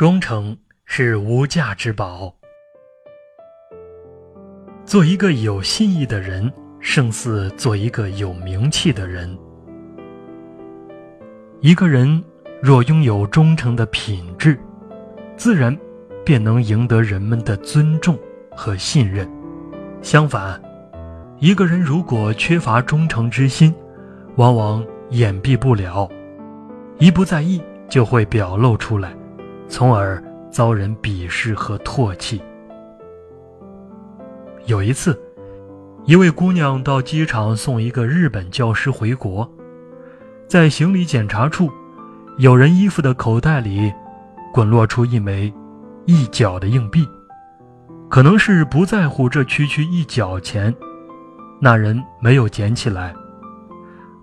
忠诚是无价之宝。做一个有信义的人，胜似做一个有名气的人。一个人若拥有忠诚的品质，自然便能赢得人们的尊重和信任。相反，一个人如果缺乏忠诚之心，往往掩蔽不了，一不在意就会表露出来，从而遭人鄙视和唾弃。有一次，一位姑娘到机场送一个日本教师回国，在行李检查处，有人衣服的口袋里滚落出一枚一角的硬币，可能是不在乎这区区一角钱，那人没有捡起来。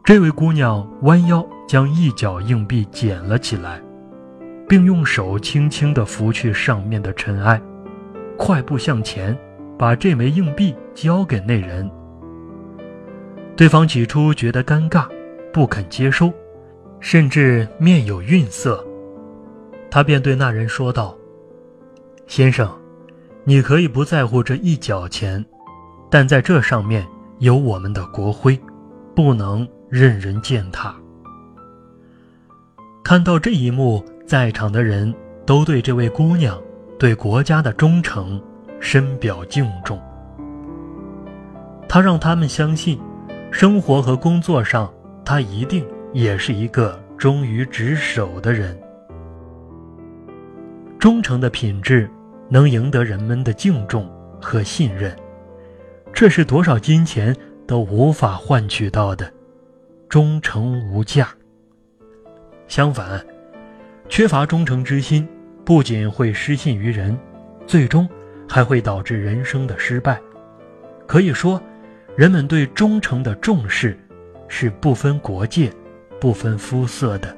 这位姑娘弯腰将一角硬币捡了起来，并用手轻轻地拂去上面的尘埃，快步向前。把这枚硬币交给那人，对方起初觉得尴尬，不肯接收，甚至面有愠色。他便对那人说道：“先生，你可以不在乎这一角钱，但在这上面有我们的国徽，不能任人践踏。”看到这一幕，在场的人都对这位姑娘对国家的忠诚。深表敬重。他让他们相信，生活和工作上，他一定也是一个忠于职守的人。忠诚的品质能赢得人们的敬重和信任，这是多少金钱都无法换取到的。忠诚无价。相反，缺乏忠诚之心，不仅会失信于人，最终。还会导致人生的失败。可以说，人们对忠诚的重视是不分国界、不分肤色的。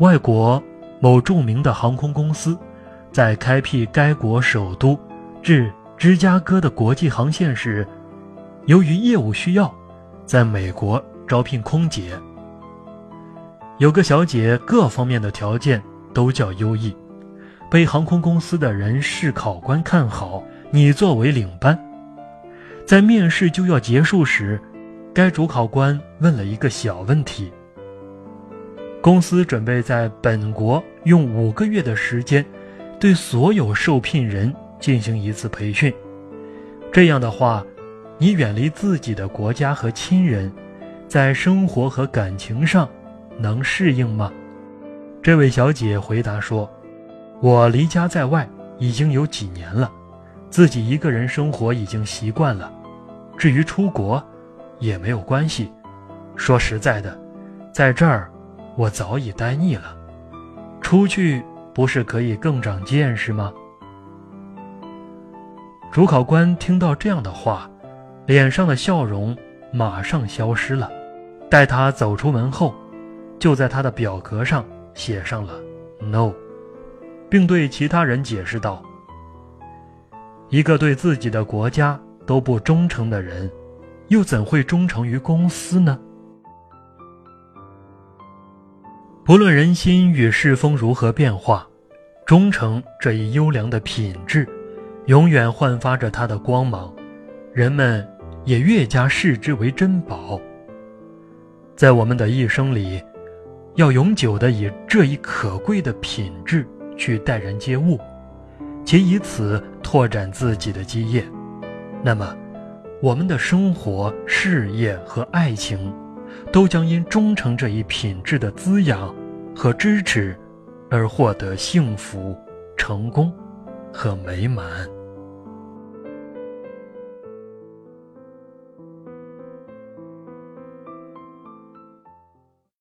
外国某著名的航空公司，在开辟该国首都至芝加哥的国际航线时，由于业务需要，在美国招聘空姐。有个小姐，各方面的条件都较优异。被航空公司的人事考官看好，你作为领班，在面试就要结束时，该主考官问了一个小问题：公司准备在本国用五个月的时间，对所有受聘人进行一次培训。这样的话，你远离自己的国家和亲人，在生活和感情上能适应吗？这位小姐回答说。我离家在外已经有几年了，自己一个人生活已经习惯了。至于出国，也没有关系。说实在的，在这儿我早已待腻了，出去不是可以更长见识吗？主考官听到这样的话，脸上的笑容马上消失了。待他走出门后，就在他的表格上写上了 “no”。并对其他人解释道：“一个对自己的国家都不忠诚的人，又怎会忠诚于公司呢？”不论人心与世风如何变化，忠诚这一优良的品质，永远焕发着它的光芒，人们也越加视之为珍宝。在我们的一生里，要永久的以这一可贵的品质。去待人接物，且以此拓展自己的基业，那么，我们的生活、事业和爱情，都将因忠诚这一品质的滋养和支持，而获得幸福、成功和美满。